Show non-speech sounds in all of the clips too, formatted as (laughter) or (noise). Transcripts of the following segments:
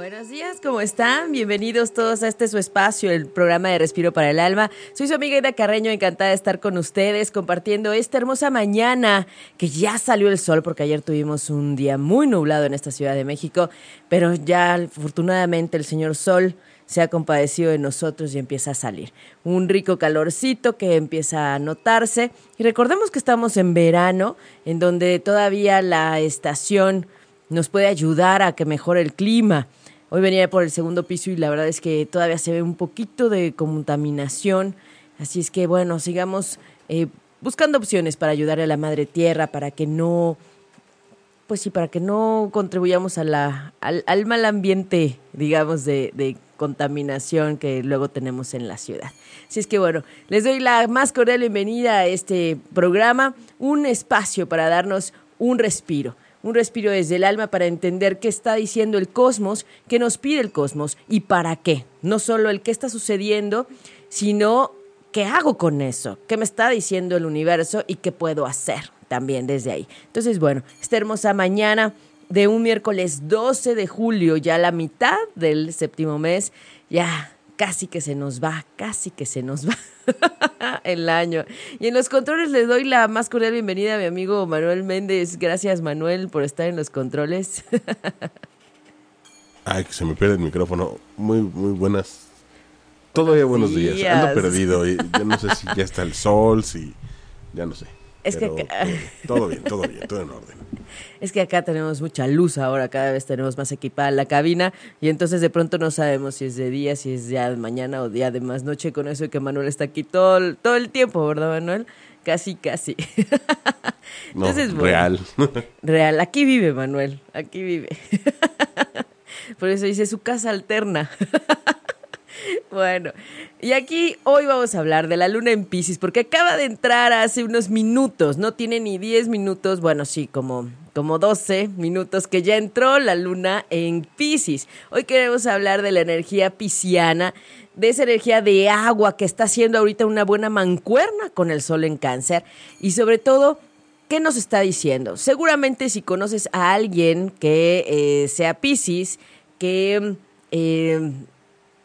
Buenos días, ¿cómo están? Bienvenidos todos a este su espacio, el programa de Respiro para el Alma. Soy su amiga Ida Carreño, encantada de estar con ustedes compartiendo esta hermosa mañana que ya salió el sol porque ayer tuvimos un día muy nublado en esta Ciudad de México, pero ya afortunadamente el señor sol se ha compadecido de nosotros y empieza a salir. Un rico calorcito que empieza a notarse y recordemos que estamos en verano, en donde todavía la estación nos puede ayudar a que mejore el clima. Hoy venía por el segundo piso y la verdad es que todavía se ve un poquito de contaminación. Así es que bueno, sigamos eh, buscando opciones para ayudar a la madre tierra, para que no, pues sí, para que no contribuyamos a la, al, al mal ambiente, digamos, de, de contaminación que luego tenemos en la ciudad. Así es que bueno, les doy la más cordial bienvenida a este programa, un espacio para darnos un respiro un respiro desde el alma para entender qué está diciendo el cosmos, qué nos pide el cosmos y para qué. No solo el qué está sucediendo, sino qué hago con eso, qué me está diciendo el universo y qué puedo hacer también desde ahí. Entonces, bueno, esta hermosa mañana de un miércoles 12 de julio, ya la mitad del séptimo mes, ya casi que se nos va, casi que se nos va (laughs) el año. Y en los controles les doy la más cordial bienvenida a mi amigo Manuel Méndez. Gracias Manuel por estar en los controles. (laughs) Ay, que se me pierde el micrófono. Muy, muy buenas. Todavía buenos días. días. Ando perdido. Ya no sé si ya (laughs) está el sol, si... Ya no sé. Es que todo, bien, todo bien, todo en orden. (laughs) Es que acá tenemos mucha luz ahora, cada vez tenemos más equipada la cabina y entonces de pronto no sabemos si es de día, si es ya de mañana o día de más noche con eso que Manuel está aquí todo, todo el tiempo, ¿verdad Manuel? Casi, casi. (laughs) entonces, real. (laughs) real, aquí vive Manuel, aquí vive. Por eso dice su casa alterna. (laughs) Bueno, y aquí hoy vamos a hablar de la luna en Pisces, porque acaba de entrar hace unos minutos, no tiene ni 10 minutos, bueno, sí, como, como 12 minutos que ya entró la luna en Pisces. Hoy queremos hablar de la energía pisciana, de esa energía de agua que está haciendo ahorita una buena mancuerna con el sol en cáncer y sobre todo... ¿Qué nos está diciendo? Seguramente si conoces a alguien que eh, sea Pisces, que eh,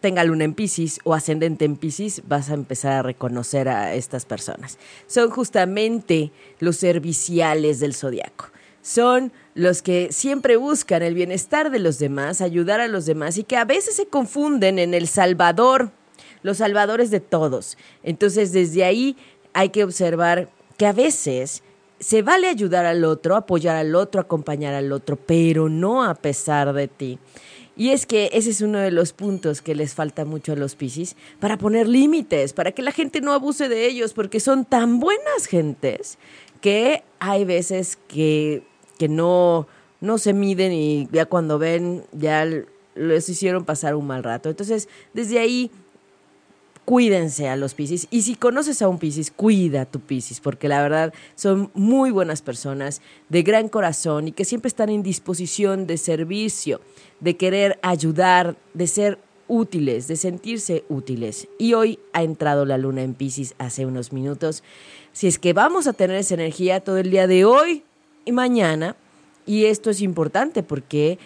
tenga luna en Pisces o ascendente en Pisces, vas a empezar a reconocer a estas personas. Son justamente los serviciales del zodiaco. Son los que siempre buscan el bienestar de los demás, ayudar a los demás y que a veces se confunden en el salvador, los salvadores de todos. Entonces, desde ahí hay que observar que a veces se vale ayudar al otro, apoyar al otro, acompañar al otro, pero no a pesar de ti. Y es que ese es uno de los puntos que les falta mucho a los Piscis para poner límites, para que la gente no abuse de ellos, porque son tan buenas gentes que hay veces que, que no, no se miden y ya cuando ven ya les hicieron pasar un mal rato. Entonces, desde ahí cuídense a los Piscis. Y si conoces a un Piscis, cuida a tu Piscis, porque la verdad son muy buenas personas, de gran corazón y que siempre están en disposición de servicio, de querer ayudar, de ser útiles, de sentirse útiles. Y hoy ha entrado la luna en Piscis hace unos minutos. Si es que vamos a tener esa energía todo el día de hoy y mañana, y esto es importante porque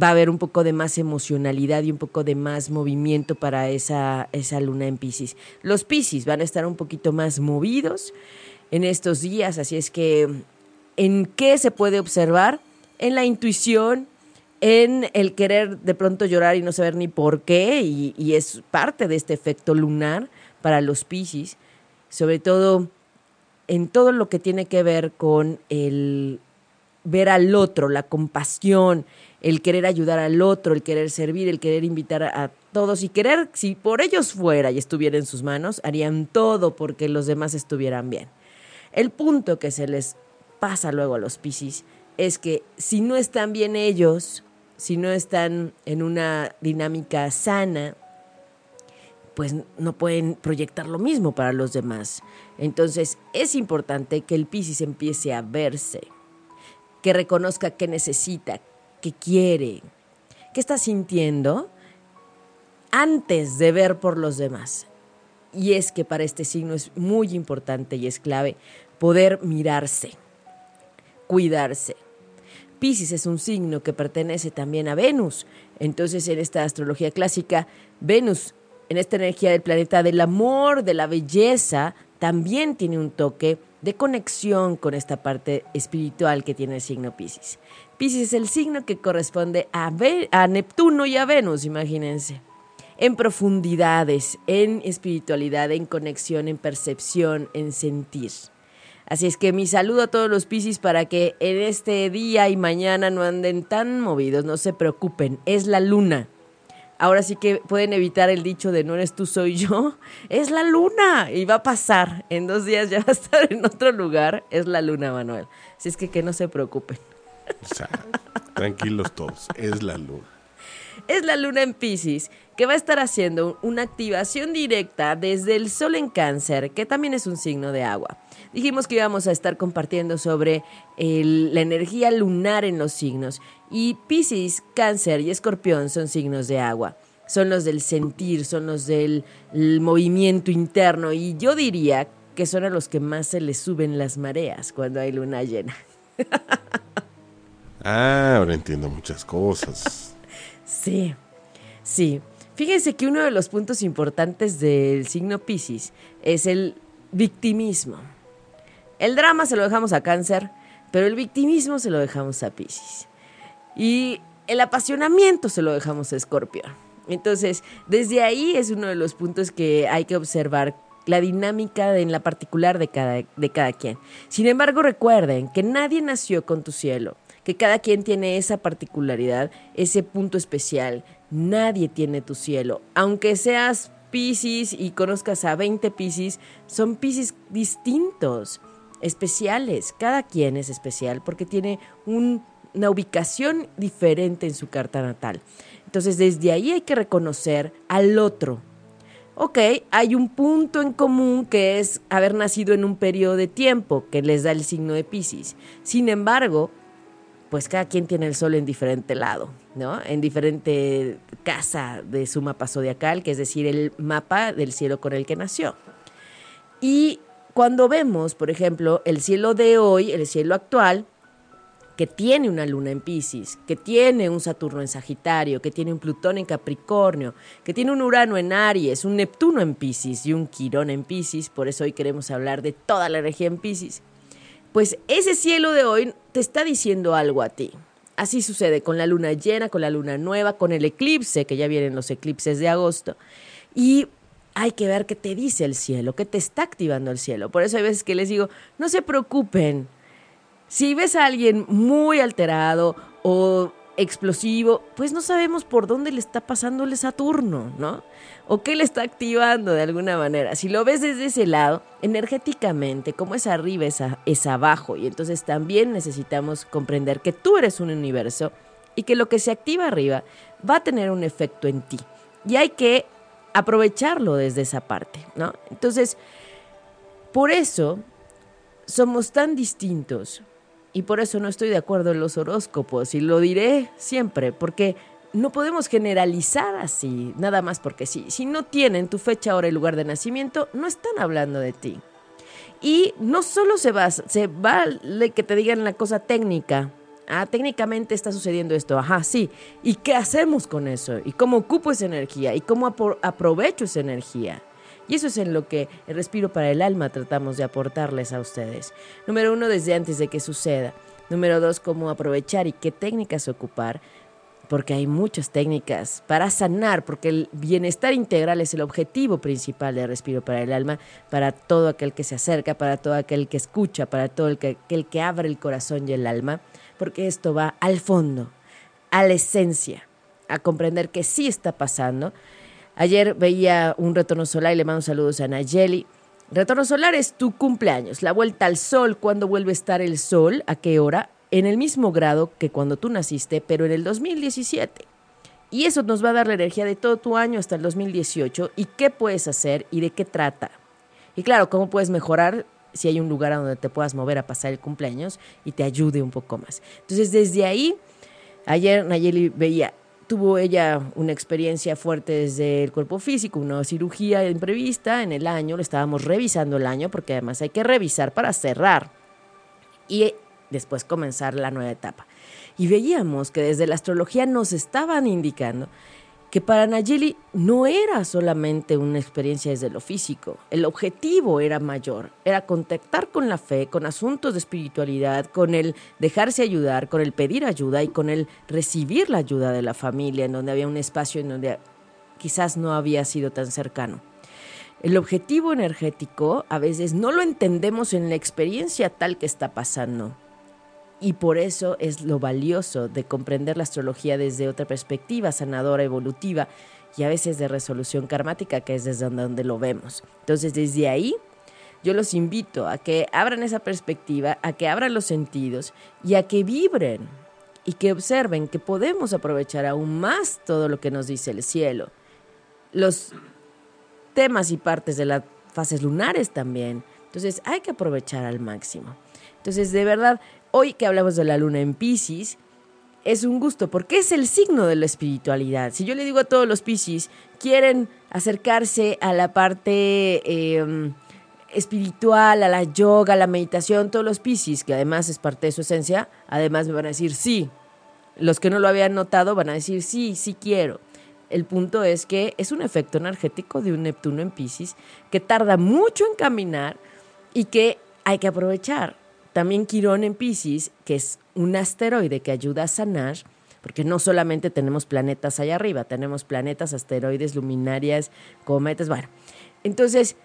va a haber un poco de más emocionalidad y un poco de más movimiento para esa, esa luna en Pisces. Los Pisces van a estar un poquito más movidos en estos días, así es que ¿en qué se puede observar? En la intuición, en el querer de pronto llorar y no saber ni por qué, y, y es parte de este efecto lunar para los Pisces, sobre todo en todo lo que tiene que ver con el ver al otro, la compasión, el querer ayudar al otro, el querer servir, el querer invitar a, todos y querer, si por ellos fuera y estuviera en sus manos, harían todo porque los demás estuvieran bien. El punto que se les pasa luego a los Piscis es que si no están bien ellos, si no están en una dinámica sana, pues no pueden proyectar lo mismo para los demás. Entonces es importante que el Piscis empiece a verse, que reconozca qué necesita, ¿Qué quiere? ¿Qué está sintiendo? Antes de ver por los demás. Y es que para este signo es muy importante y es clave poder mirarse, cuidarse. Pisces es un signo que pertenece también a Venus. Entonces, en esta astrología clásica, Venus, en esta energía del planeta del amor, de la belleza, también tiene un toque de conexión con esta parte espiritual que tiene el signo Pisces. Pisces es el signo que corresponde a, Neptuno y a Venus, imagínense en profundidades, en espiritualidad, en conexión, en percepción, en sentir. Así es que mi saludo a todos los Piscis para que en este día y mañana no anden tan movidos, no se preocupen, es la luna. Ahora sí que pueden evitar el dicho de no eres tú, soy yo. (laughs) Es la luna y va a pasar. En dos días ya va a estar en otro lugar. Es la luna, Manuel. Así es que que no se preocupen. tranquilos todos, es la luna es la luna en Pisces, que va a estar haciendo una activación directa desde el sol en cáncer, que también es un signo de agua. Dijimos que íbamos a estar compartiendo sobre la energía lunar en los signos. Y Pisces, cáncer y escorpión son signos de agua. Son los del sentir, son los del movimiento interno. Y yo diría que son a los que más se les suben las mareas cuando hay luna llena. (laughs) ah, ahora entiendo muchas cosas. Sí, sí. Fíjense que uno de los puntos importantes del signo Pisces es el victimismo. El drama se lo dejamos a cáncer, pero el victimismo se lo dejamos a Pisces. Y el apasionamiento se lo dejamos a Escorpio. Entonces, desde ahí es uno de los puntos que hay que observar la dinámica en la particular de cada, de cada quien. Sin embargo, recuerden que nadie nació con tu cielo que cada quien tiene esa particularidad, ese punto especial. Nadie tiene tu cielo. Aunque seas Pisces y conozcas a 20 Pisces, son Pisces distintos, especiales. Cada quien es especial porque tiene una ubicación diferente en su carta natal. Entonces, desde ahí hay que reconocer al otro. Ok, hay un punto en común que es haber nacido en un periodo de tiempo que les da el signo de Pisces. Sin embargo, pues cada quien tiene el sol en diferente lado, ¿no? En diferente casa de su mapa zodiacal, que es decir, el mapa del cielo con el que nació. Y cuando vemos, por ejemplo, el cielo de hoy, el cielo actual, que tiene una luna en Pisces, que tiene un Saturno en Sagitario, que tiene un Plutón en Capricornio, que tiene un Urano en Aries, un Neptuno en Pisces y un Quirón en Pisces, por eso hoy queremos hablar de toda la energía en Pisces pues ese cielo de hoy te está diciendo algo a ti. Así sucede con la luna llena, con la luna nueva, con el eclipse, que ya vienen los eclipses de agosto. Y hay que ver qué te dice el cielo, qué te está activando el cielo. Por eso hay veces que les digo, no se preocupen. Si ves a alguien muy alterado o explosivo, pues no sabemos por dónde le está pasando el Saturno, ¿no? O qué le está activando de alguna manera. Si lo ves desde ese lado, energéticamente, como es arriba, es, es abajo. Y entonces también necesitamos comprender que tú eres un universo y que lo que se activa arriba va a tener un efecto en ti. Y hay que aprovecharlo desde esa parte, ¿no? Entonces, por eso somos tan distintos y por eso no estoy de acuerdo en los horóscopos y lo diré siempre, porque no podemos generalizar así, nada más porque sí. Si no tienen tu fecha, hora y lugar de nacimiento, no están hablando de ti. Y no solo se va, se vale que te digan la cosa técnica. Ah, técnicamente está sucediendo esto. Ajá, sí. ¿Y qué hacemos con eso? ¿Y cómo ocupo esa energía? ¿Y cómo aprovecho esa energía? Y eso es en lo que el respiro para el alma tratamos de aportarles a ustedes. Número uno, desde antes de que suceda. Número dos, cómo aprovechar y qué técnicas ocupar porque hay muchas técnicas para sanar, porque el bienestar integral es el objetivo principal de Respiro para el Alma, para todo aquel que se acerca, para todo aquel que escucha, para todo el que, aquel que abre el corazón y el alma, porque esto va al fondo, a la esencia, a comprender que sí está pasando, Ayer veía un retorno solar y le mando saludos a Nayeli. Retorno solar es tu cumpleaños, la vuelta al sol, cuando vuelve a estar el sol, a qué hora, en el mismo grado que cuando tú naciste, pero en el 2017. Y eso nos va a dar la energía de todo tu año hasta el 2018 y qué puedes hacer y de qué trata. Y claro, cómo puedes mejorar si hay un lugar a donde te puedas mover a pasar el cumpleaños y te ayude un poco más. Entonces, desde ahí Ayer Nayeli veía, tuvo ella una experiencia fuerte desde el cuerpo físico, una cirugía imprevista en el año, le estábamos revisando el año porque además hay que revisar para cerrar y después comenzar la nueva etapa. Y veíamos que desde la astrología nos estaban indicando que para Nayeli no era solamente una experiencia desde lo físico, el objetivo era mayor, era contactar con la fe, con asuntos de espiritualidad, con el dejarse ayudar, con el pedir ayuda y con el recibir la ayuda de la familia, en donde había un espacio en donde quizás no había sido tan cercano. El objetivo energético a veces no lo entendemos en la experiencia tal que está pasando. Y por eso es lo valioso de comprender la astrología desde otra perspectiva, sanadora, evolutiva y a veces de resolución karmática, que es desde donde lo vemos. Entonces, desde ahí, yo los invito a que abran esa perspectiva, a que abran los sentidos y a que vibren y que observen que podemos aprovechar aún más todo lo que nos dice el cielo. Los temas y partes de las fases lunares también. Entonces, hay que aprovechar al máximo. Entonces, de verdad, Hoy que hablamos de la luna en Pisces, es un gusto porque es el signo de la espiritualidad. Si yo le digo a todos los Pisces, quieren acercarse a la parte em, espiritual, a la yoga, a la meditación, todos los Pisces, que además es parte de su esencia, además me van a decir sí. Los que no lo habían notado van a decir sí, sí quiero. El punto es que es un efecto energético de un Neptuno en Pisces que tarda mucho en caminar y que hay que aprovechar. También Quirón en Pisces, que es un asteroide que ayuda a sanar, porque no solamente tenemos planetas allá arriba, tenemos planetas, asteroides, luminarias, cometas, bueno. Entonces,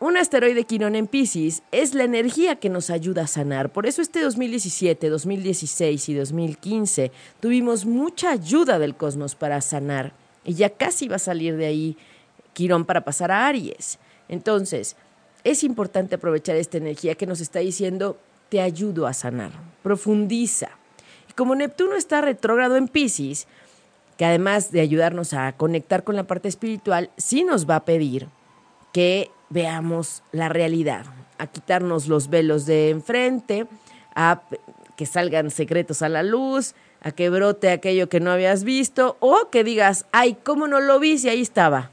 un asteroide Quirón en Pisces es la energía que nos ayuda a sanar. Por eso este 2017, 2016 y 2015 tuvimos mucha ayuda del cosmos para sanar. Y ya casi va a salir de ahí Quirón para pasar a Aries. Entonces, es importante aprovechar esta energía que nos está diciendo te ayudo a sanar. Profundiza. Y como Neptuno está retrógrado en Pisces, que además de ayudarnos a conectar con la parte espiritual, sí nos va a pedir que veamos la realidad, a quitarnos los velos de enfrente, a que salgan secretos a la luz, a que brote aquello que no habías visto, o que digas, ay, ¿cómo no lo vi si ahí estaba?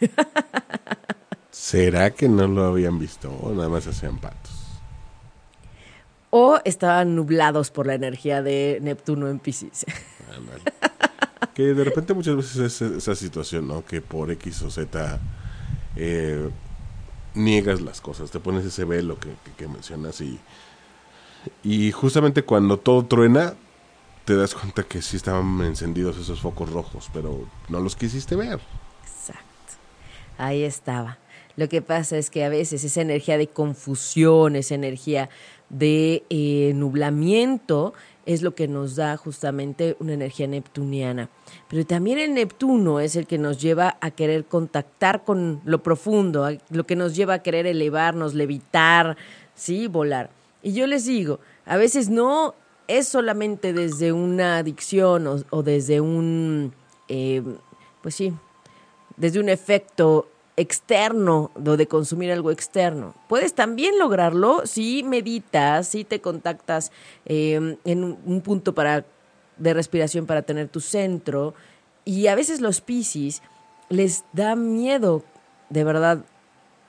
(laughs) ¿Será que no lo habían visto nada más hacían patos? O estaban nublados por la energía de Neptuno en Pisces. que de repente muchas veces es esa situación, ¿no? Que por X o Z eh, niegas las cosas, te pones ese velo que, que, mencionas y, y justamente cuando todo truena, te das cuenta que sí estaban encendidos esos focos rojos, pero no los quisiste ver. Exacto. Ahí estaba. Lo que pasa es que a veces esa energía de confusión, esa energía de eh, nublamiento es lo que nos da justamente una energía neptuniana. Pero también el Neptuno es el que nos lleva a querer contactar con lo profundo, lo que nos lleva a querer elevarnos, levitar, ¿sí? volar. Y yo les digo, a veces no es solamente desde una adicción o, desde un, eh, pues sí, desde un efecto externo, o de consumir algo externo. Puedes también lograrlo si meditas, si te contactas em, en un, punto para, de respiración para tener tu centro. Y a veces los piscis les da miedo, de verdad,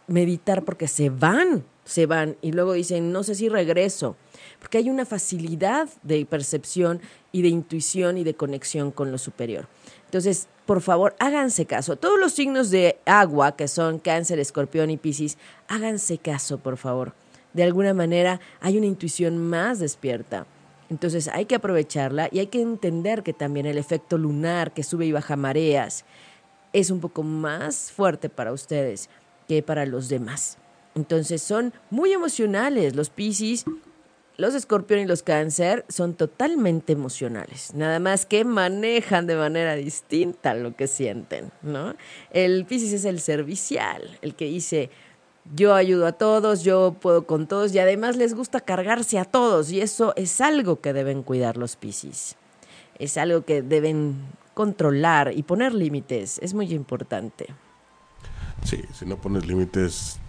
meditar porque se van, se van y luego dicen, no sé si regreso, porque hay una facilidad de percepción y de intuición y de conexión con lo superior. Entonces, por favor, háganse caso. Todos los signos de agua, que son cáncer, escorpión y piscis, háganse caso, por favor. De alguna manera hay una intuición más despierta. Entonces hay que aprovecharla y hay que entender que también el efecto lunar que sube y baja mareas es un poco más fuerte para ustedes que para los demás. Entonces son muy emocionales. Los piscis los escorpión y los cáncer son totalmente emocionales, nada más que manejan de manera distinta lo que sienten, ¿no? El Piscis es el servicial, el que dice, yo ayudo a todos, yo puedo con todos y además les gusta cargarse a todos y eso es algo que deben cuidar los Piscis. Es algo que deben controlar y poner límites, es muy importante. Sí, si no pones límites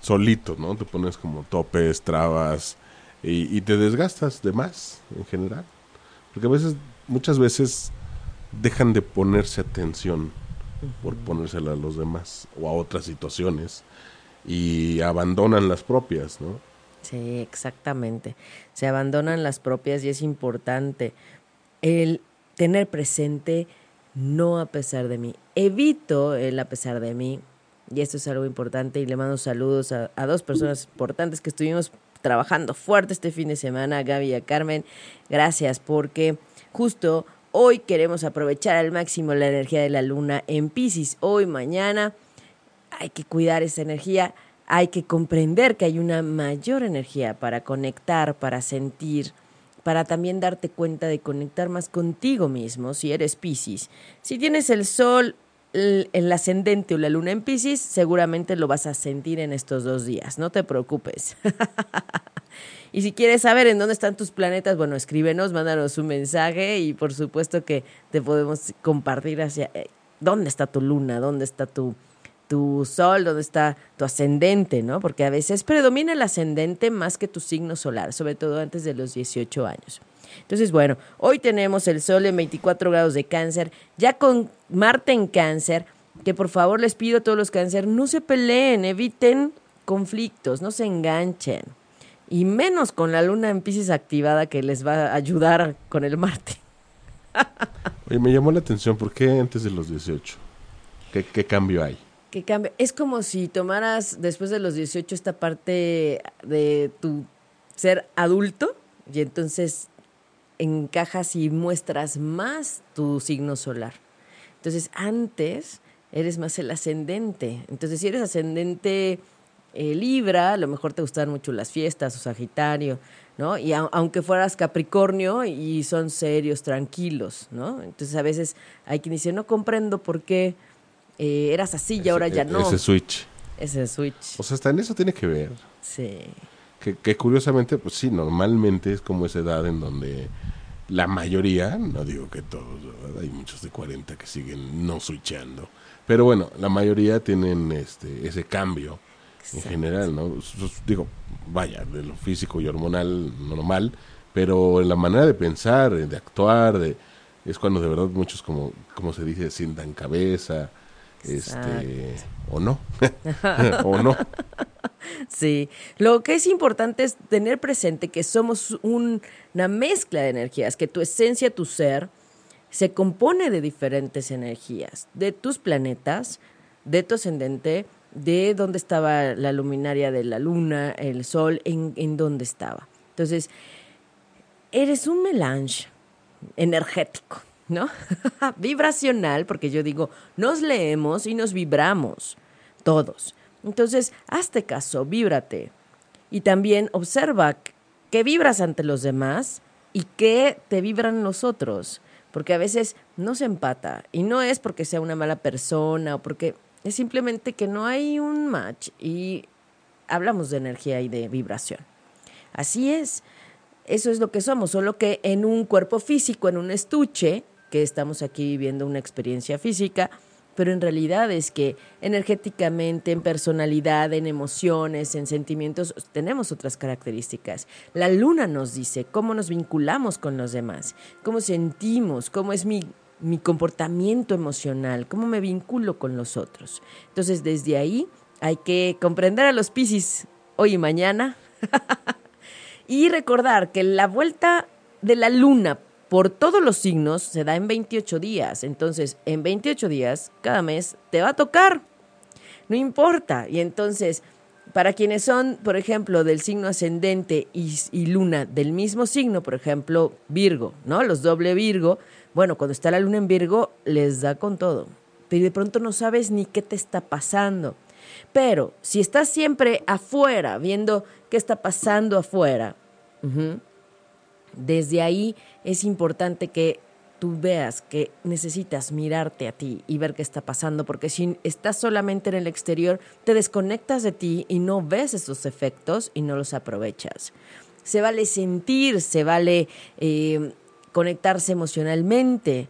solito, ¿no? Te pones como topes, trabas, y, te desgastas de más en general. Porque a veces muchas veces dejan de ponerse atención por ponérsela a los demás o a otras situaciones y abandonan las propias, ¿no? Sí, exactamente. Se abandonan las propias y es importante el tener presente no a pesar de mí. Evito el a pesar de mí y esto es algo importante y le mando saludos a, a dos personas importantes que estuvimos trabajando fuerte este fin de semana, Gaby y Carmen. Gracias porque justo hoy queremos aprovechar al máximo la energía de la luna en Pisces. Hoy, mañana, hay que cuidar esa energía hay que comprender que hay una mayor energía para conectar, para sentir, para también darte cuenta de conectar más contigo mismo si eres Pisces. Si tienes el sol, el, ascendente o la luna en Pisces, seguramente lo vas a sentir en estos dos días, no te preocupes. (laughs) y si quieres saber en dónde están tus planetas, bueno, escríbenos, mándanos un mensaje y por supuesto que te podemos compartir hacia eh, dónde está tu luna, dónde está tu tu sol, dónde está tu ascendente, ¿no? Porque a veces predomina el ascendente más que tu signo solar, sobre todo antes de los 18 años. Entonces, bueno, hoy tenemos el sol en 24 grados de cáncer, ya con Marte en cáncer, que por favor les pido a todos los cáncer, no se peleen, eviten conflictos, no se enganchen. Y menos con la luna en Pisces activada que les va a ayudar con el Marte. (laughs) Oye, me llamó la atención, ¿por qué antes de los 18? ¿Qué, qué cambio hay? cambia. Es como si tomaras después de los 18 esta parte de tu ser adulto y entonces encajas y muestras más tu signo solar. Entonces antes eres más el ascendente. Entonces si eres ascendente eh, Libra, a lo mejor te gustan mucho las fiestas o Sagitario, ¿no? Y aunque fueras Capricornio y son serios, tranquilos, ¿no? Entonces a veces hay quien dice, no comprendo por qué eh, eras así y ahora ya no. Ese switch. Ese switch. O sea, hasta en eso tiene que ver. Sí. Que, curiosamente, pues sí, normalmente es como esa edad en donde la mayoría, no digo que todos, hay muchos de 40 que siguen no switchando, pero bueno, la mayoría tienen este ese cambio en general, ¿no? Digo, vaya, de lo físico y hormonal normal, pero en la manera de pensar, de actuar, de es cuando de verdad muchos como como se dice sientan cabeza, este, o no, (laughs) o no. (laughs) Sí, lo que es importante es tener presente que somos una mezcla de energías, que tu esencia, tu ser, se compone de diferentes energías, de tus planetas, de tu ascendente, de dónde estaba la luminaria de la luna, el sol, en, en dónde estaba. Entonces, eres un melange energético. ¿No? (laughs) Vibracional, porque yo digo, nos leemos y nos vibramos, todos. Entonces, hazte caso, víbrate. Y también observa qué vibras ante los demás y qué te vibran los otros. Porque a veces no se empata. Y no es porque sea una mala persona o porque es simplemente que no hay un match. Y hablamos de energía y de vibración. Así es. Eso es lo que somos, solo que en un cuerpo físico, en un estuche, estamos aquí viviendo una experiencia física, pero en realidad es que energéticamente, en personalidad, en emociones, en sentimientos, tenemos otras características. La luna nos dice cómo nos vinculamos con los demás, cómo sentimos, cómo es mi, mi comportamiento emocional, cómo me vinculo con los otros. Entonces, desde ahí hay que comprender a los Piscis hoy y mañana (laughs) y recordar que la vuelta de la luna por todos los signos se da en 28 días. Entonces, en 28 días, cada mes te va a tocar. No importa. Y entonces, para quienes son, por ejemplo, del signo ascendente y, luna del mismo signo, por ejemplo, Virgo, ¿no? Los doble Virgo, bueno, cuando está la luna en Virgo, les da con todo. Pero de pronto no sabes ni qué te está pasando. Pero si estás siempre afuera, viendo qué está pasando afuera, desde ahí es importante que tú veas que necesitas mirarte a ti y ver qué está pasando, porque si estás solamente en el exterior, te desconectas de ti y no ves esos efectos y no los aprovechas. Se vale sentir, se vale eh, conectarse emocionalmente,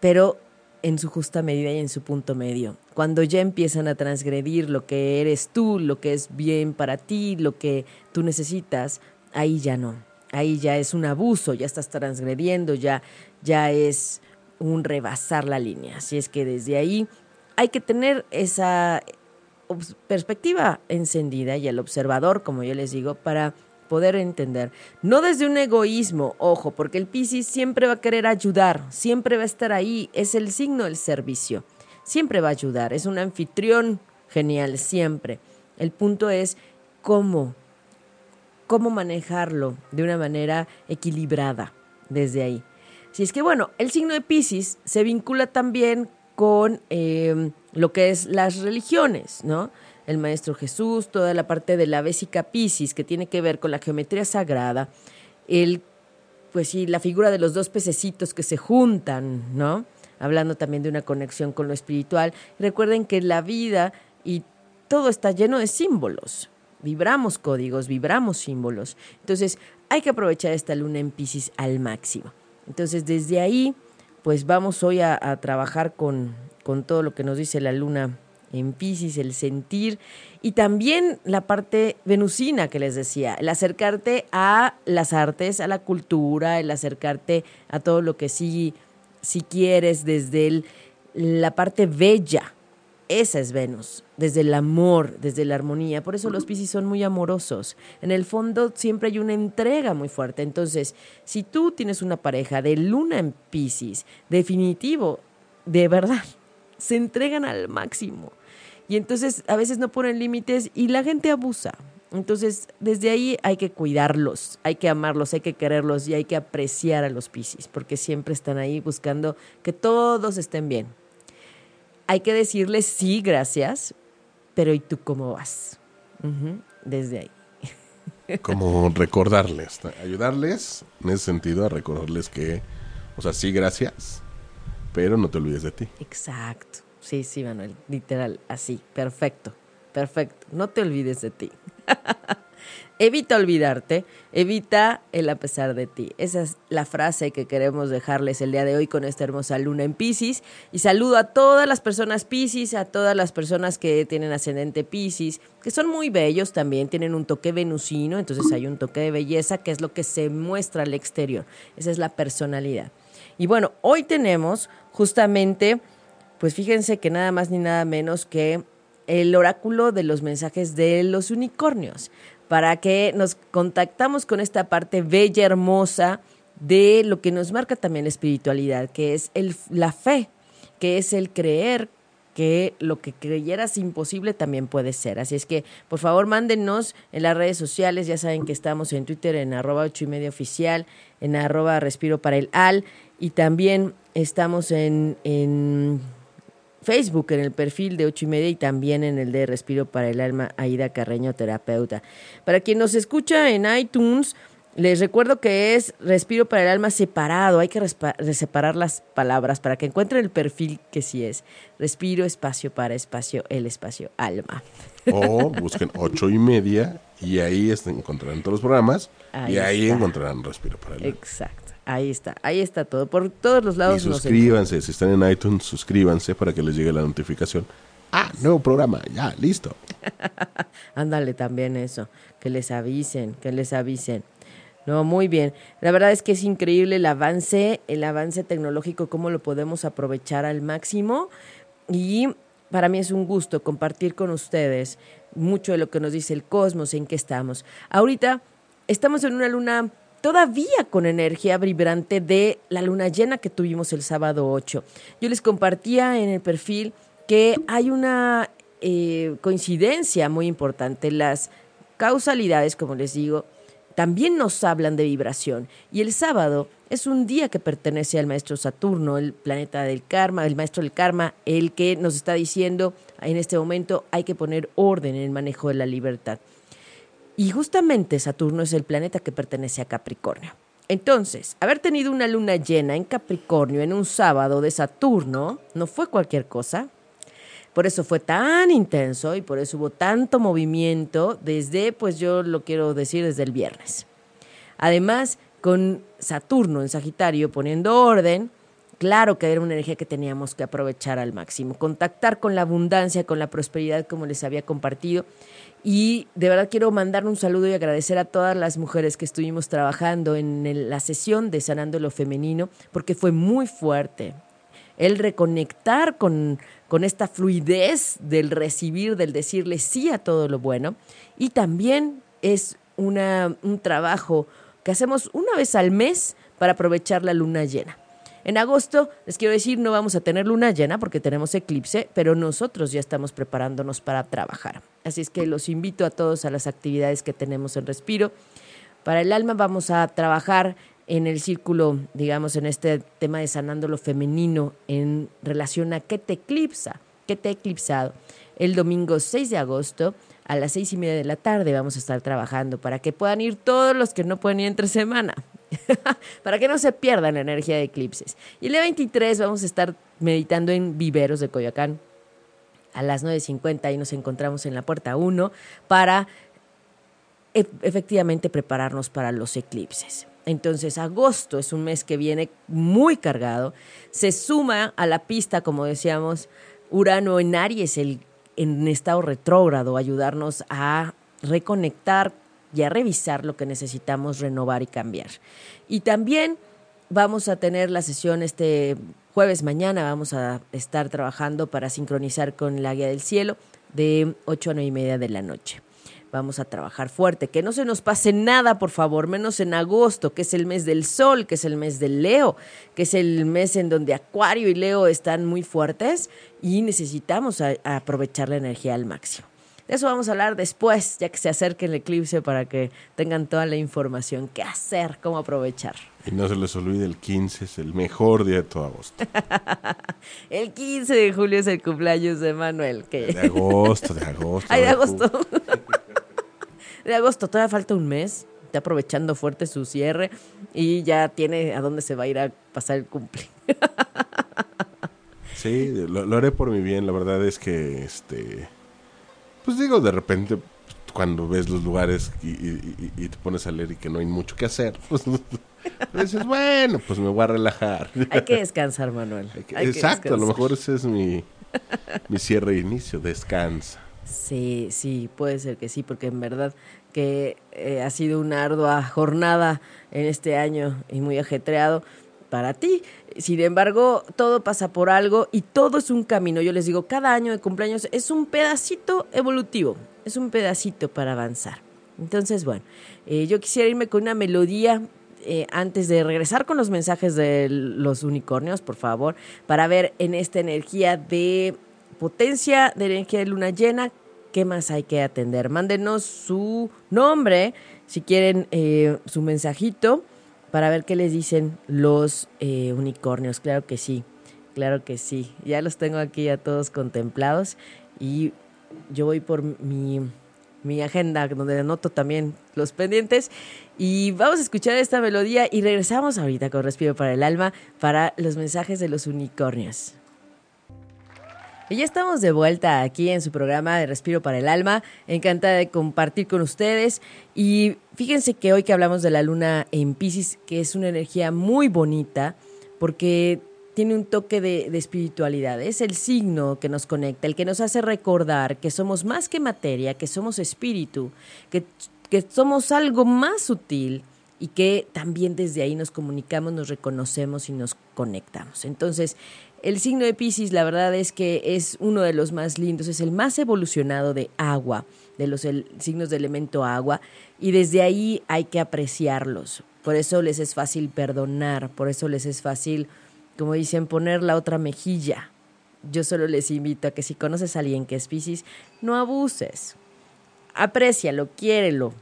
pero en su justa medida y en su punto medio. Cuando ya empiezan a transgredir lo que eres tú, lo que es bien para ti, lo que tú necesitas, ahí ya no ahí ya es un abuso, ya estás transgrediendo, ya, ya es un rebasar la línea. Así es que desde ahí hay que tener esa perspectiva encendida y el observador, como yo les digo, para poder entender. No desde un egoísmo, ojo, porque el Piscis siempre va a querer ayudar, siempre va a estar ahí, es el signo del servicio, siempre va a ayudar, es un anfitrión genial, siempre. El punto es cómo, cómo manejarlo de una manera equilibrada desde ahí. Si es que, bueno, el signo de Pisces se vincula también con eh, lo que es las religiones, ¿no? el Maestro Jesús, toda la parte de la Vésica Piscis que tiene que ver con la geometría sagrada, el, pues sí, la figura de los dos pececitos que se juntan, ¿no? Hablando también de una conexión con lo espiritual. Recuerden que la vida y todo está lleno de símbolos. Vibramos códigos, vibramos símbolos. Entonces, hay que aprovechar esta luna en Piscis al máximo. Entonces, desde ahí, pues vamos hoy a, a trabajar con, con todo lo que nos dice la luna en Pisces, el sentir y también la parte venusina que les decía, el acercarte a las artes, a la cultura, el acercarte a todo lo que sí, si quieres desde el, la parte bella. Esa es Venus, desde el amor, desde la armonía. Por eso los Piscis son muy amorosos. En el fondo siempre hay una entrega muy fuerte. Entonces, si tú tienes una pareja de luna en Piscis, definitivo, de verdad, (laughs) se entregan al máximo y entonces a veces no ponen límites y la gente abusa. Entonces, desde ahí hay que cuidarlos, hay que amarlos, hay que quererlos y hay que apreciar a los piscis, porque siempre están ahí buscando que todos estén bien. Hay que decirles sí, gracias, pero ¿y tú cómo vas? desde ahí. (laughs) Como recordarles, ayudarles en ese sentido a recordarles que, o sea, sí, gracias, pero no te olvides de ti. Exacto. Sí, sí, Manuel, literal, así, perfecto, perfecto. No te olvides de ti. (laughs) evita olvidarte, evita el a pesar de ti. Esa es la frase que queremos dejarles el día de hoy con esta hermosa luna en Pisces. Y saludo a todas las personas Pisces, a todas las personas que tienen ascendente Pisces, que son muy bellos también, tienen un toque venusino, entonces hay un toque de belleza que es lo que se muestra al exterior. Esa es la personalidad. Y bueno, hoy tenemos justamente pues fíjense que nada más ni nada menos que el oráculo de los mensajes de los unicornios, para que nos contactamos con esta parte bella, hermosa de lo que nos marca también la espiritualidad, que es el, la fe, que es el creer que lo que creyeras imposible también puede ser. Así es que, por favor, mándenos en las redes sociales. Ya saben que estamos en Twitter en arroba ocho y media oficial, en arroba respiro para el al, y también estamos en, en Facebook, en el perfil de ocho y media y también en el de Respiro para el Alma, Aida Carreño, terapeuta. Para quien nos escucha en iTunes, les recuerdo que es Respiro para el Alma separado. Hay que separar las palabras para que encuentren el perfil que sí es. Respiro, espacio para espacio, el espacio alma. O busquen ocho y media y ahí encontrarán todos los programas y ahí encontrarán Respiro para el Alma. Exacto. Ahí está, ahí está todo. Por todos los lados. Y suscríbanse, si están en iTunes, suscríbanse para que les llegue la notificación. Ah, nuevo programa, ya, listo. (laughs) Ándale también eso, que les avisen, que les avisen. No, muy bien. La verdad es que es increíble el avance, el avance tecnológico, cómo lo podemos aprovechar al máximo. Y para mí es un gusto compartir con ustedes mucho de lo que nos dice el cosmos, en qué estamos. Ahorita estamos en una luna todavía con energía vibrante de la luna llena que tuvimos el sábado 8. Yo les compartía en el perfil que hay una eh, coincidencia muy importante. Las causalidades, como les digo, también nos hablan de vibración. Y el sábado es un día que pertenece al maestro Saturno, el planeta del karma, el maestro del karma, el que nos está diciendo en este momento hay que poner orden en el manejo de la libertad. Y justamente Saturno es el planeta que pertenece a Capricornio. Entonces, haber tenido una luna llena en Capricornio en un sábado de Saturno no fue cualquier cosa. Por eso fue tan intenso y por eso hubo tanto movimiento desde, pues yo lo quiero decir, desde el viernes. Además, con Saturno en Sagitario poniendo orden, claro que era una energía que teníamos que aprovechar al máximo, contactar con la abundancia, con la prosperidad como les había compartido. Y de verdad quiero mandar un saludo y agradecer a todas las mujeres que estuvimos trabajando en la sesión de Sanando lo Femenino, porque fue muy fuerte. El reconectar con, esta fluidez del recibir, del decirle sí a todo lo bueno. Y también es una, un trabajo que hacemos una vez al mes para aprovechar la luna llena. En agosto, les quiero decir, no vamos a tener luna llena porque tenemos eclipse, pero nosotros ya estamos preparándonos para trabajar. Así es que los invito a todos a las actividades que tenemos en Respiro. Para el alma vamos a trabajar en el círculo, digamos, en este tema de sanando lo femenino en relación a qué te eclipsa, qué te ha eclipsado. El domingo 6 de agosto a las seis y media de la tarde vamos a estar trabajando para que puedan ir todos los que no pueden ir entre semana. (laughs) para que no se pierdan la energía de eclipses. Y el día 23 vamos a estar meditando en Viveros de Coyoacán a las 9.50 y nos encontramos en la puerta 1 para efectivamente prepararnos para los eclipses. Entonces, agosto es un mes que viene muy cargado. Se suma a la pista, como decíamos, Urano en Aries, en estado retrógrado, ayudarnos a reconectar y a revisar lo que necesitamos renovar y cambiar. Y también vamos a tener la sesión este jueves mañana, vamos a estar trabajando para sincronizar con la guía del cielo de 8 a 9 y media de la noche. Vamos a trabajar fuerte, que no se nos pase nada, por favor, menos en agosto, que es el mes del sol, que es el mes del Leo, que es el mes en donde Acuario y Leo están muy fuertes y necesitamos aprovechar la energía al máximo. De eso vamos a hablar después, ya que se acerque el eclipse para que tengan toda la información. ¿Qué hacer? ¿Cómo aprovechar? Y no se les olvide, el 15 es el mejor día de todo agosto. (laughs) el 15 de julio es el cumpleaños de Manuel. De agosto, de agosto. Ay, de agosto. (laughs) de agosto, todavía falta un mes. Está aprovechando fuerte su cierre y ya tiene a dónde se va a ir a pasar el cumple. (laughs) sí, lo, lo haré por mi bien. La verdad es que este pues digo, de repente, cuando ves los lugares y, te pones a leer y que no hay mucho que hacer, (laughs) pues dices, bueno, pues me voy a relajar. Hay que descansar, Manuel. exacto, a lo mejor ese es mi, mi cierre e inicio, descansa. Sí, sí, puede ser que sí, porque en verdad que eh, ha sido una ardua jornada en este año y muy ajetreado para ti. Sin embargo, todo pasa por algo y todo es un camino. Yo les digo, cada año de cumpleaños es un pedacito evolutivo, es un pedacito para avanzar. Entonces, bueno, eh, yo quisiera irme con una melodía eh, antes de regresar con los mensajes de los unicornios, por favor, para ver en esta energía de potencia, de energía de luna llena, qué más hay que atender. Mándenos su nombre, si quieren eh, su mensajito para ver qué les dicen los eh, unicornios. Claro que sí, claro que sí. Ya los tengo aquí a todos contemplados y yo voy por mi, mi agenda donde anoto también los pendientes y vamos a escuchar esta melodía y regresamos ahorita con Respiro para el Alma para los mensajes de los unicornios. Y ya estamos de vuelta aquí en su programa de Respiro para el Alma. Encantada de compartir con ustedes. Y fíjense que hoy que hablamos de la luna en Pisces, que es una energía muy bonita, porque tiene un toque de, espiritualidad. Es el signo que nos conecta, el que nos hace recordar que somos más que materia, que somos espíritu, que, que somos algo más sutil y que también desde ahí nos comunicamos, nos reconocemos y nos conectamos. Entonces, el signo de Pisces, la verdad es que es uno de los más lindos, es el más evolucionado de agua, de los signos de elemento agua, y desde ahí hay que apreciarlos. Por eso les es fácil perdonar, por eso les es fácil, como dicen, poner la otra mejilla. Yo solo les invito a que si conoces a alguien que es Pisces, no abuses. Aprécialo, quiérelo.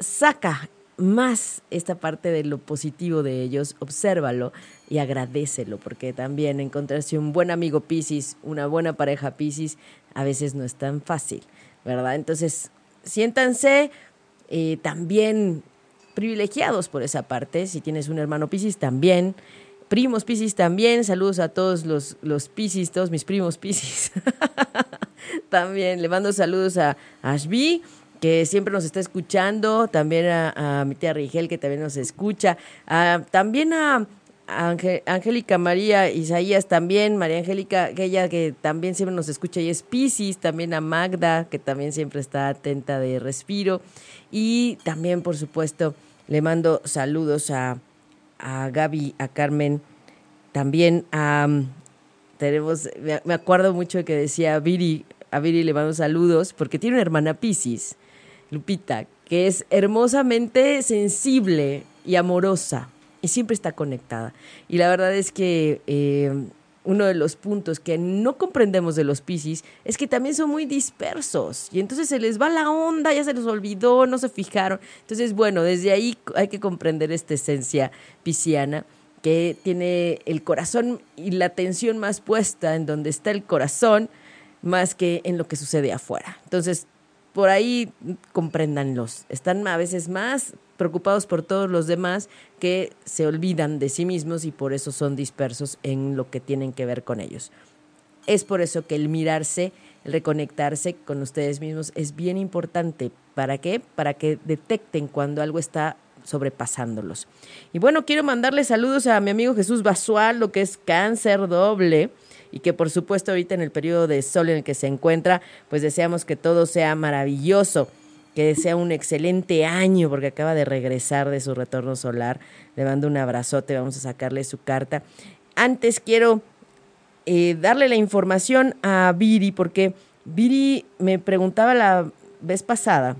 Saca más esta parte de lo positivo de ellos, obsérvalo y agradecelo, porque también encontrarse un buen amigo Pisces, una buena pareja Pisces, a veces no es tan fácil, ¿verdad? Entonces, siéntanse eh, también privilegiados por esa parte, si tienes un hermano Pisces también, primos Pisces también, saludos a todos los, los todos mis primos Pisces. (laughs) también le mando saludos a Ashby, que siempre nos está escuchando, también a, mi tía Rigel, que también nos escucha, también a Angélica María Isaías también, María Angélica, que ella que también siempre nos escucha y es Piscis, también a Magda, que también siempre está atenta de respiro. Y también, por supuesto, le mando saludos a, a Gaby, a Carmen, también a... tenemos, me acuerdo mucho que decía Viri, a Viri le mando saludos, porque tiene una hermana Piscis, Lupita, que es hermosamente sensible y amorosa y siempre está conectada. Y la verdad es que eh, uno de los puntos que no comprendemos de los Piscis es que también son muy dispersos y entonces se les va la onda, ya se les olvidó, no se fijaron. Entonces, bueno, desde ahí hay que comprender esta esencia pisciana que tiene el corazón y la atención más puesta en donde está el corazón más que en lo que sucede afuera. Entonces, por ahí compréndanlos. Están a veces más preocupados por todos los demás que se olvidan de sí mismos y por eso son dispersos en lo que tienen que ver con ellos. Es por eso que el mirarse, el reconectarse con ustedes mismos es bien importante. ¿Para qué? Para que detecten cuando algo está sobrepasándolos. Y bueno, quiero mandarle saludos a mi amigo Jesús Basual, lo que es cáncer doble y que por supuesto ahorita en el periodo de sol en el que se encuentra, pues deseamos que todo sea maravilloso, que sea un excelente año porque acaba de regresar de su retorno solar. Le mando un abrazote, vamos a sacarle su carta. Antes quiero eh, darle la información a Viri porque Viri me preguntaba la vez pasada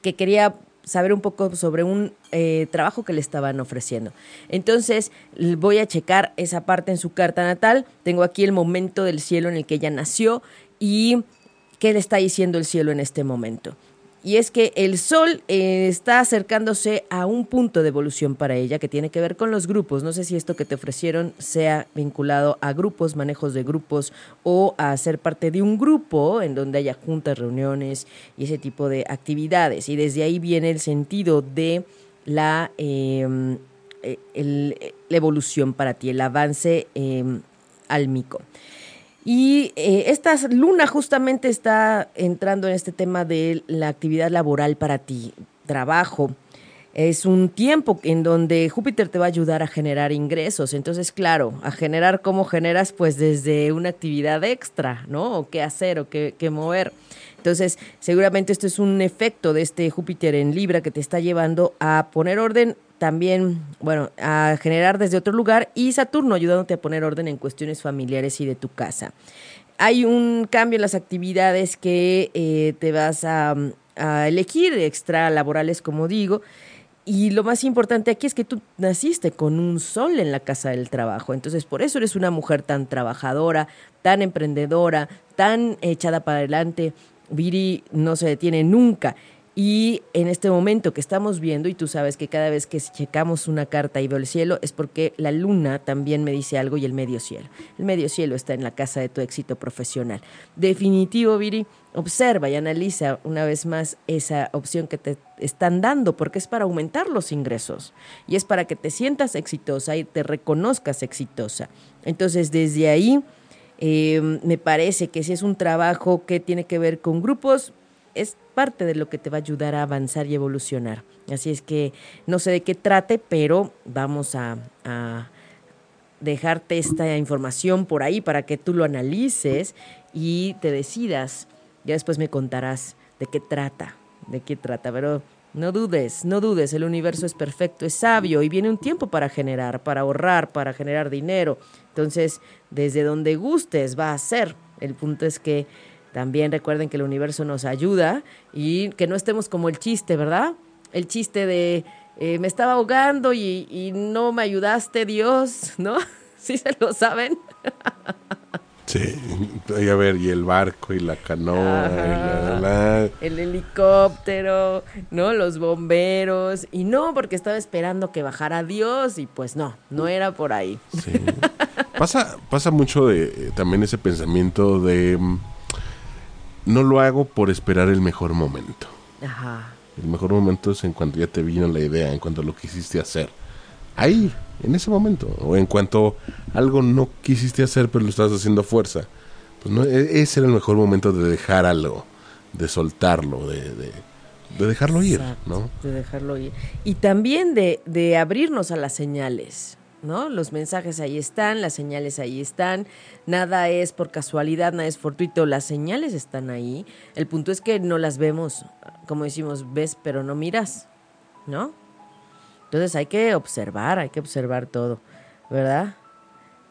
que quería saber un poco sobre un eh, trabajo que le estaban ofreciendo. Entonces voy a checar esa parte en su carta natal. Tengo aquí el momento del cielo en el que ella nació y qué le está diciendo el cielo en este momento y es que el Sol eh, está acercándose a un punto de evolución para ella que tiene que ver con los grupos. No sé si esto que te ofrecieron sea vinculado a grupos, manejos de grupos o a ser parte de un grupo en donde haya juntas, reuniones y ese tipo de actividades. Y desde ahí viene el sentido de la, em, eh, la evolución para ti, el avance em, álmico. Y eh, esta luna justamente está entrando en este tema de la actividad laboral para ti, trabajo. Es un tiempo en donde Júpiter te va a ayudar a generar ingresos. Entonces, claro, a generar cómo generas, pues desde una actividad extra, ¿no? O qué hacer o qué, qué mover. Entonces, seguramente esto es un efecto de este Júpiter en Libra que te está llevando a poner orden también, bueno, a generar desde otro lugar y Saturno ayudándote a poner orden en cuestiones familiares y de tu casa. Hay un cambio en las actividades que eh, te vas a, a elegir, extra laborales, como digo. Y lo más importante aquí es que tú naciste con un sol en la casa del trabajo. Entonces, por eso eres una mujer tan trabajadora, tan emprendedora, tan echada para adelante. Viri no se detiene nunca. Y en este momento que estamos viendo, y tú sabes que cada vez que checamos una carta y veo el cielo, es porque la luna también me dice algo y el medio cielo. El medio cielo está en la casa de tu éxito profesional. Definitivo, Viri, observa y analiza una vez más esa opción que te están dando, porque es para aumentar los ingresos y es para que te sientas exitosa y te reconozcas exitosa. Entonces, desde ahí, eh, me parece que si es un trabajo que tiene que ver con grupos, es parte de lo que te va a ayudar a avanzar y evolucionar. Así es que no sé de qué trate, pero vamos a, dejarte esta información por ahí para que tú lo analices y te decidas. Ya después me contarás de qué trata, de qué trata, pero no dudes, no dudes, el universo es perfecto, es sabio y viene un tiempo para generar, para ahorrar, para generar dinero. Entonces, desde donde gustes va a ser. El punto es que también recuerden que el universo nos ayuda y que no estemos como el chiste, ¿verdad? El chiste de eh, me estaba ahogando y, no me ayudaste, Dios, ¿no? (laughs) ¿Sí se lo saben? Sí, a ver, y el barco y la canoa, el helicóptero, ¿no? Los bomberos, y no, porque estaba esperando que bajara Dios, y pues no, no era por ahí. Sí. Pasa, pasa mucho de eh, también ese pensamiento de mm, no lo hago por esperar el mejor momento. Ajá. El mejor momento es en cuanto ya te vino la idea, en cuanto lo quisiste hacer. Ahí, en ese momento. O en cuanto algo no quisiste hacer, pero lo estás haciendo a fuerza. Pues no, e, ese era el mejor momento de dejar algo, de soltarlo, de, de, dejarlo ir, ¿no? De dejarlo ir. Y también de, de abrirnos a las señales. ¿No? Los mensajes ahí están, las señales ahí están, nada es por casualidad, nada es fortuito, las señales están ahí. El punto es que no las vemos, como decimos, ves pero no miras, ¿no? Entonces hay que observar, hay que observar todo, ¿verdad?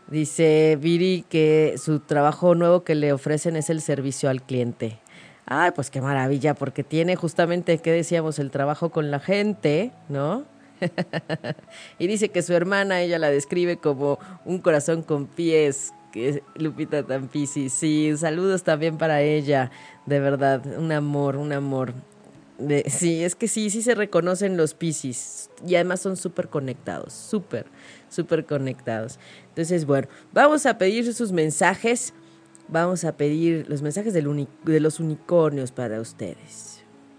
Dice Viri que su trabajo nuevo que le ofrecen es el servicio al cliente. Ay, pues qué maravilla, porque tiene justamente, ¿qué decíamos? El trabajo con la gente, ¿no? (laughs) y dice que su hermana, ella la describe como un corazón con pies, que es Lupita Tampisi. Sí, saludos también para ella, de verdad, un amor, un amor. sí, es que sí, sí se reconocen los Piscis y además son súper conectados, súper, súper conectados. Entonces, bueno, vamos a pedir sus mensajes, vamos a pedir los mensajes de los unicornios para ustedes.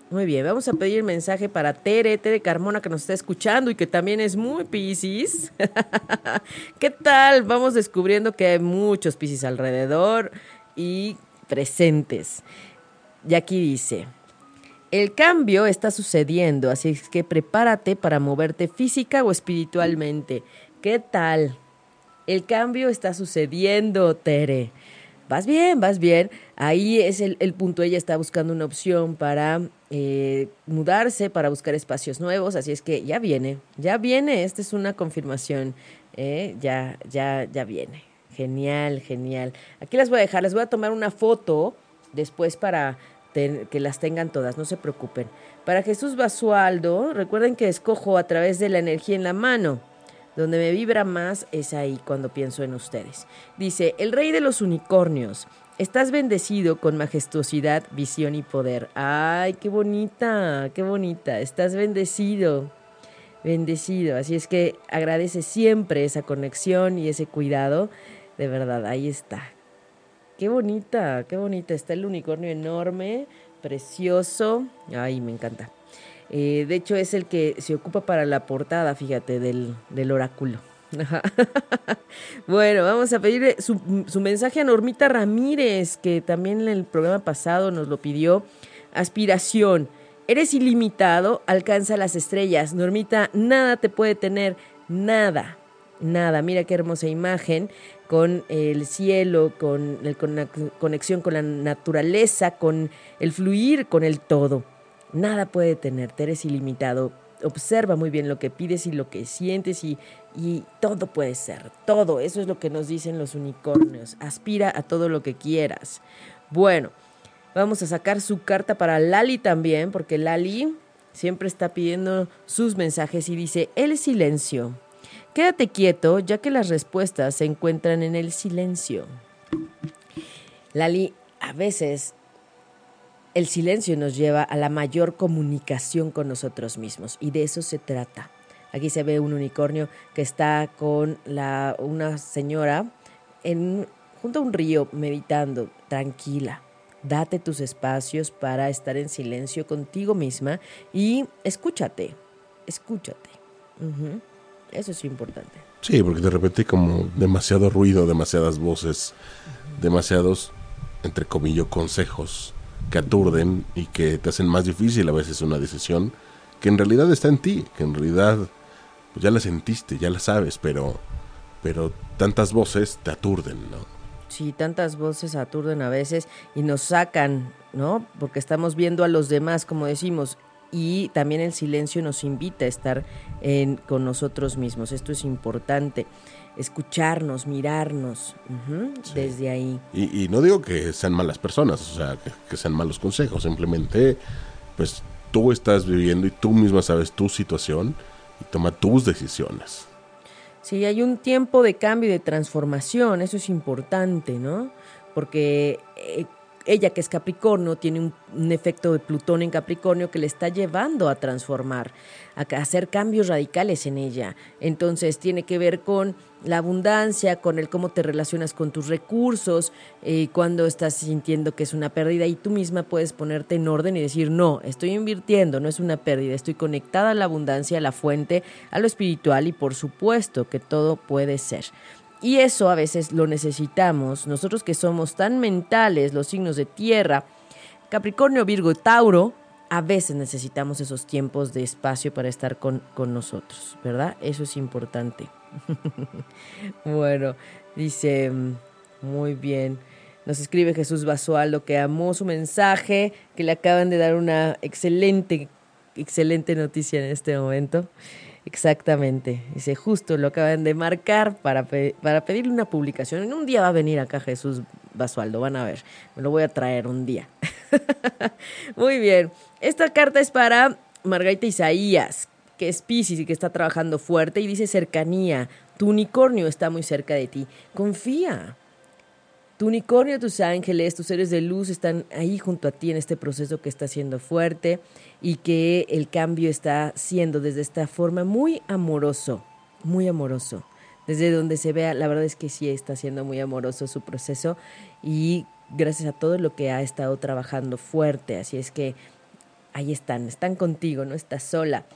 Muy bien, vamos a pedir mensaje para Tere, Tere Carmona, que nos está escuchando y que también es muy Piscis. (laughs) ¿Qué tal? Vamos descubriendo que hay muchos Piscis alrededor y presentes. Y aquí dice, el cambio está sucediendo, así que prepárate para moverte física o espiritualmente. ¿Qué tal? El cambio está sucediendo, Tere. Vas bien, vas bien. Ahí es el, el punto. Ella está buscando una opción para eh, mudarse, para buscar espacios nuevos. Así es que ya viene, ya viene. Esta es una confirmación. Eh, ya, ya, ya viene. Genial, genial. Aquí las voy a dejar. Les voy a tomar una foto después para que las tengan todas, no se preocupen. Para Jesús Basualdo, recuerden que escojo a través de la energía en la mano. Donde me vibra más es ahí cuando pienso en ustedes. Dice, el rey de los unicornios, estás bendecido con majestuosidad, visión y poder. Ay, qué bonita, qué bonita, estás bendecido, bendecido. Así es que agradece siempre esa conexión y ese cuidado. De verdad, ahí está. Qué bonita, qué bonita. Está el unicornio enorme, precioso. Ay, me encanta. Eh, de hecho, es el que se ocupa para la portada, fíjate, del, del oráculo. (laughs) bueno, vamos a pedir su, su, mensaje a Normita Ramírez, que también en el programa pasado nos lo pidió. Aspiración. Eres ilimitado, alcanza las estrellas. Normita, nada te puede tener, nada, nada. Mira qué hermosa imagen con el cielo, con, la conexión con la naturaleza, con el fluir, con el todo. Nada puede tenerte, eres ilimitado. Observa muy bien lo que pides y lo que sientes y, y todo puede ser, todo. Eso es lo que nos dicen los unicornios. Aspira a todo lo que quieras. Bueno, vamos a sacar su carta para Lali también, porque Lali siempre está pidiendo sus mensajes y dice, el silencio Quédate quieto, ya que las respuestas se encuentran en el silencio. Lali, a veces el silencio nos lleva a la mayor comunicación con nosotros mismos y de eso se trata. Aquí se ve un unicornio que está con la, una señora en, junto a un río meditando, tranquila. Date tus espacios para estar en silencio contigo misma y escúchate, escúchate. Eso es importante. Sí, porque de repente como demasiado ruido, demasiadas voces, demasiados, entre comillas, consejos que aturden y que te hacen más difícil a veces una decisión que en realidad está en ti, que en realidad pues ya la sentiste, ya la sabes, pero, pero tantas voces te aturden, ¿no? Sí, tantas voces aturden a veces y nos sacan, ¿no? Porque estamos viendo a los demás, como decimos, y también el silencio nos invita a estar en, con nosotros mismos. Esto es importante, escucharnos, mirarnos desde ahí. Y, no digo que sean malas personas, o sea, que, sean malos consejos, simplemente pues tú estás viviendo y tú misma sabes tu situación y toma tus decisiones. Sí, hay un tiempo de cambio y de transformación, eso es importante, ¿no? Porque eh, ella que es Capricornio tiene un, efecto de Plutón en Capricornio que le está llevando a transformar, a, hacer cambios radicales en ella. Entonces tiene que ver con la abundancia, con el cómo te relacionas con tus recursos, eh, cuando estás sintiendo que es una pérdida y tú misma puedes ponerte en orden y decir, no, estoy invirtiendo, no es una pérdida, estoy conectada a la abundancia, a la fuente, a lo espiritual y por supuesto que todo puede ser. Y eso a veces lo necesitamos, nosotros que somos tan mentales, los signos de tierra, Capricornio, Virgo Tauro, a veces necesitamos esos tiempos de espacio para estar con, con nosotros, ¿verdad? Eso es importante. (laughs) bueno, dice, muy bien. Nos escribe Jesús Basualdo que amó su mensaje, que le acaban de dar una excelente, excelente noticia en este momento. Exactamente. Dice, justo lo acaban de marcar para, para pedirle una publicación. En un día va a venir acá Jesús Basualdo, van a ver. Me lo voy a traer un día. (laughs) Muy bien. Esta carta es para Margarita Isaías, que es Pisces y que está trabajando fuerte y dice cercanía. Tu unicornio está muy cerca de ti. Confía. Tu unicornio, tus ángeles, tus seres de luz están ahí junto a ti en este proceso que está siendo fuerte y que el cambio está siendo desde esta forma muy amoroso, muy amoroso. Desde donde se vea, la verdad es que sí está siendo muy amoroso su proceso y gracias a todo lo que ha estado trabajando fuerte. Así es que ahí están, están contigo, no estás sola,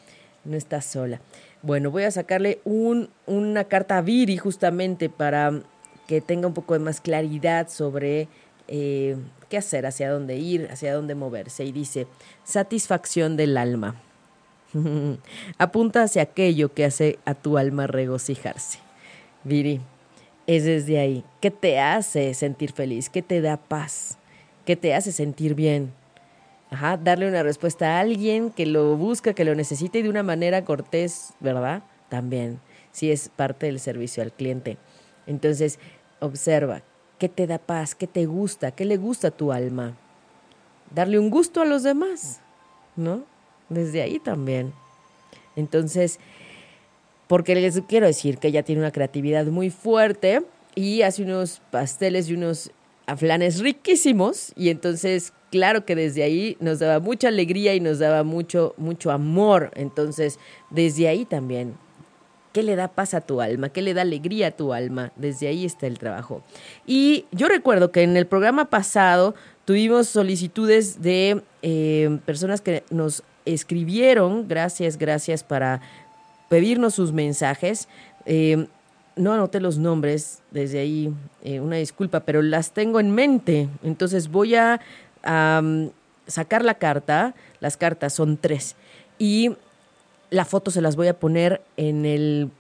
no estás sola. Bueno, voy a sacarle un, una carta a Viri justamente para que tenga un poco de más claridad sobre eh, qué hacer, hacia dónde ir, hacia dónde moverse. Y dice, satisfacción del alma. (laughs) Apunta hacia aquello que hace a tu alma regocijarse. Viri, es desde ahí. ¿Qué te hace sentir feliz? ¿Qué te da paz? ¿Qué te hace sentir bien? Ajá, darle una respuesta a alguien que lo busca, que lo necesita y de una manera cortés, ¿verdad? También, si es parte del servicio al cliente. Entonces, Observa qué te da paz, qué te gusta, qué le gusta a tu alma. Darle un gusto a los demás, ¿no? Desde ahí también. Entonces, porque les quiero decir que ella tiene una creatividad muy fuerte y hace unos pasteles y unos aflanes riquísimos y entonces claro que desde ahí nos daba mucha alegría y nos daba mucho mucho amor entonces desde ahí también ¿Qué le da paz a tu alma? ¿Qué le da alegría a tu alma? Desde ahí está el trabajo. Y yo recuerdo que en el programa pasado tuvimos solicitudes de eh, personas que nos escribieron, gracias, gracias para pedirnos sus mensajes. Eh, no anoté los nombres, desde ahí eh, una disculpa, pero las tengo en mente. Entonces voy a sacar la carta, las cartas son tres. Y la foto se las voy a poner en el,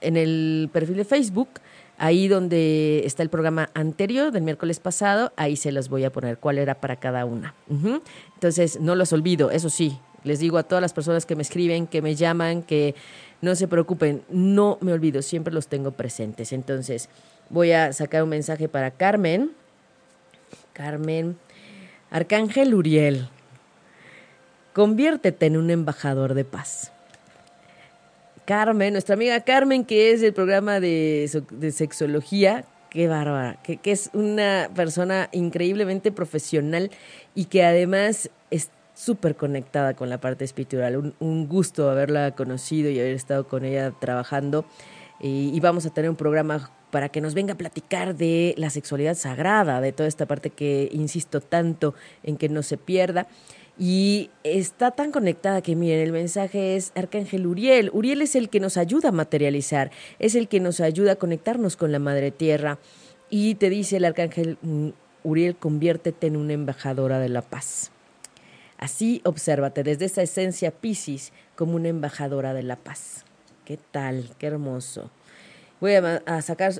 en el perfil de Facebook, ahí donde está el programa anterior del miércoles pasado, ahí se las voy a poner cuál era para cada una. Entonces, no los olvido, eso sí, les digo a todas las personas que me escriben, que me llaman, que no se preocupen, no me olvido, siempre los tengo presentes. Entonces, voy a sacar un mensaje para Carmen. Carmen, Arcángel Uriel, Conviértete en un embajador de paz. Carmen, nuestra amiga Carmen, que es del programa de, sexología, qué bárbara, que, es una persona increíblemente profesional y que además es súper conectada con la parte espiritual. Un, gusto haberla conocido y haber estado con ella trabajando. Y, vamos a tener un programa para que nos venga a platicar de la sexualidad sagrada, de toda esta parte que insisto tanto en que no se pierda. Y está tan conectada que miren, el mensaje es Arcángel Uriel. Uriel es el que nos ayuda a materializar, es el que nos ayuda a conectarnos con la Madre Tierra. Y te dice el Arcángel mm, Uriel, conviértete en una embajadora de la paz. Así obsérvate desde esa esencia Piscis como una embajadora de la paz. ¿Qué tal? Qué hermoso. Voy a, sacar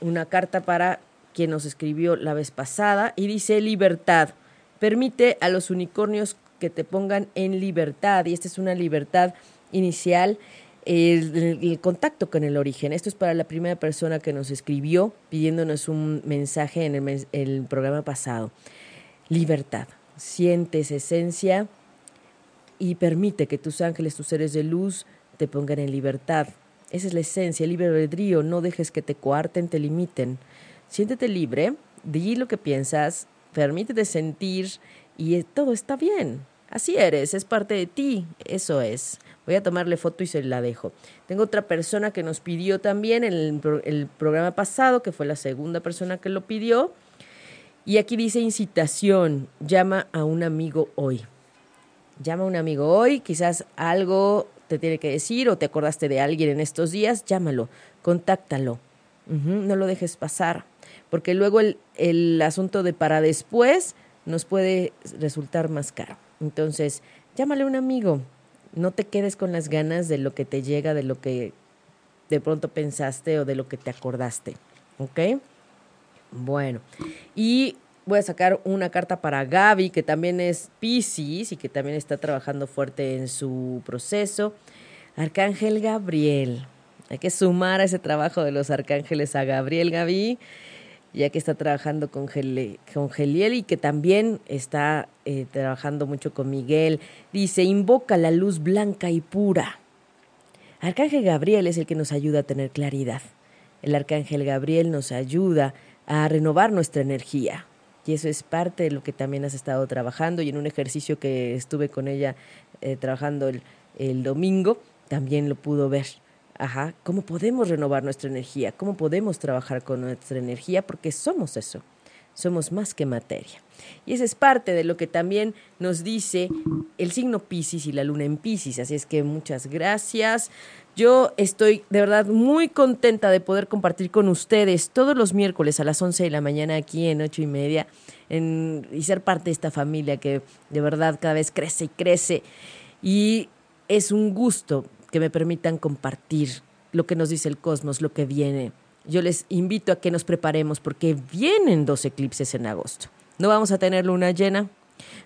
una carta para quien nos escribió la vez pasada y dice libertad permite a los unicornios que te pongan en libertad, y esta es una libertad inicial, el, contacto con el origen. Esto es para la primera persona que nos escribió pidiéndonos un mensaje en el, el programa pasado. Libertad. Sientes esencia y permite que tus ángeles, tus seres de luz, te pongan en libertad. Esa es la esencia, el libre albedrío. No dejes que te coarten, te limiten. Siéntete libre, di lo que piensas, permítete sentir y todo está bien. Así eres, es parte de ti, eso es. Voy a tomarle foto y se la dejo. Tengo otra persona que nos pidió también en el, el programa pasado, que fue la segunda persona que lo pidió. Y aquí dice incitación, llama a un amigo hoy. Llama a un amigo hoy, quizás algo te tiene que decir o te acordaste de alguien en estos días, llámalo, contáctalo. no lo dejes pasar porque luego el, asunto de para después nos puede resultar más caro. Entonces, llámale a un amigo, No te quedes con las ganas de lo que te llega, de lo que de pronto pensaste o de lo que te acordaste. ¿Ok? Bueno, y voy a sacar una carta para Gaby, que también es Pisces y que también está trabajando fuerte en su proceso. Arcángel Gabriel. Hay que sumar a ese trabajo de los arcángeles a Gabriel Gaby, ya que está trabajando con, con Geliel y que también está eh, trabajando mucho con Miguel. Dice, invoca la luz blanca y pura. Arcángel Gabriel es el que nos ayuda a tener claridad. El Arcángel Gabriel nos ayuda a renovar nuestra energía. Y eso es parte de lo que también has estado trabajando y en un ejercicio que estuve con ella eh, trabajando el domingo, también lo pudo ver. Ajá, cómo podemos renovar nuestra energía, cómo podemos trabajar con nuestra energía, porque somos eso, somos más que materia. Y esa es parte de lo que también nos dice el signo Pisces y la luna en Pisces. Así es que muchas gracias. Yo estoy de verdad muy contenta de poder compartir con ustedes todos los miércoles a las 11 de la mañana aquí en ocho y media y ser parte de esta familia que de verdad cada vez crece y crece. Y es un gusto que me permitan compartir lo que nos dice el cosmos, lo que viene. Yo les invito a que nos preparemos porque vienen dos eclipses en agosto. No vamos a tener luna llena,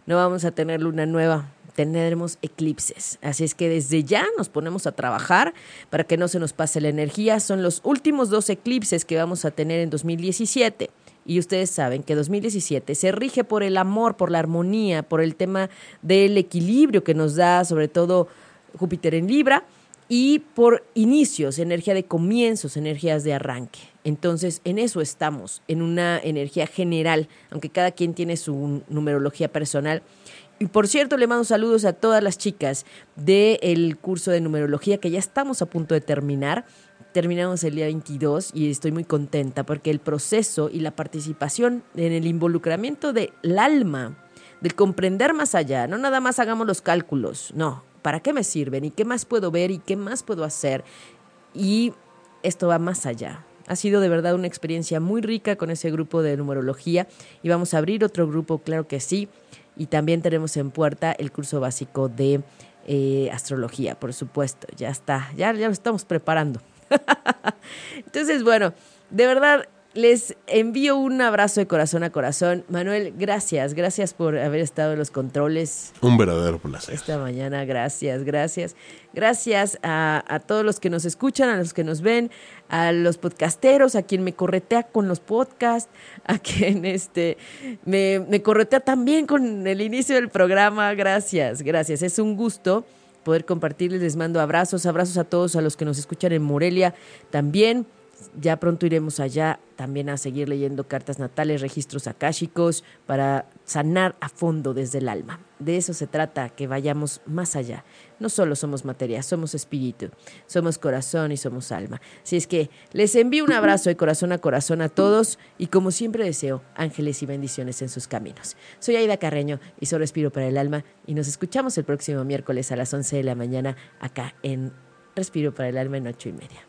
no vamos a tener luna nueva, tendremos eclipses. Así es que desde ya nos ponemos a trabajar para que no se nos pase la energía. Son los últimos dos eclipses que vamos a tener en 2017. Y ustedes saben que 2017 se rige por el amor, por la armonía, por el tema del equilibrio que nos da sobre todo Júpiter en Libra y por inicios, energía de comienzos, energías de arranque. Entonces, en eso estamos, en una energía general, aunque cada quien tiene su numerología personal. Y por cierto, le mando saludos a todas las chicas del curso de numerología que ya estamos a punto de terminar. Terminamos el día 22 y estoy muy contenta porque el proceso y la participación en el involucramiento del alma, del comprender más allá, no nada más hagamos los cálculos, no, ¿para qué me sirven? ¿Y qué más puedo ver? ¿Y qué más puedo hacer? Y esto va más allá. Ha sido de verdad una experiencia muy rica con ese grupo de numerología y vamos a abrir otro grupo, claro que sí. Y también tenemos en puerta el curso básico de eh, astrología, por supuesto. Ya está, ya, ya lo estamos preparando. (laughs) Entonces, bueno, de verdad les envío un abrazo de corazón a corazón. Manuel, gracias, gracias por haber estado en los controles. Un verdadero placer. Esta mañana, gracias, gracias. Gracias a, a, todos los que nos escuchan, a los que nos ven, a los podcasteros, a quien me corretea con los podcasts, a quien este, me, me corretea también con el inicio del programa. Gracias, gracias. Es un gusto poder compartirles. Les mando abrazos, abrazos a todos, a los que nos escuchan en Morelia también ya pronto iremos allá también a seguir leyendo cartas natales, registros akáshicos, para sanar a fondo desde el alma. De eso se trata, que vayamos más allá. No solo somos materia, somos espíritu, somos corazón y somos alma. Así es que les envío un abrazo de corazón a corazón a todos y como siempre deseo ángeles y bendiciones en sus caminos. Soy Aida Carreño y soy Respiro para el Alma y nos escuchamos el próximo miércoles a las 11 de la mañana acá en Respiro para el Alma en ocho y media.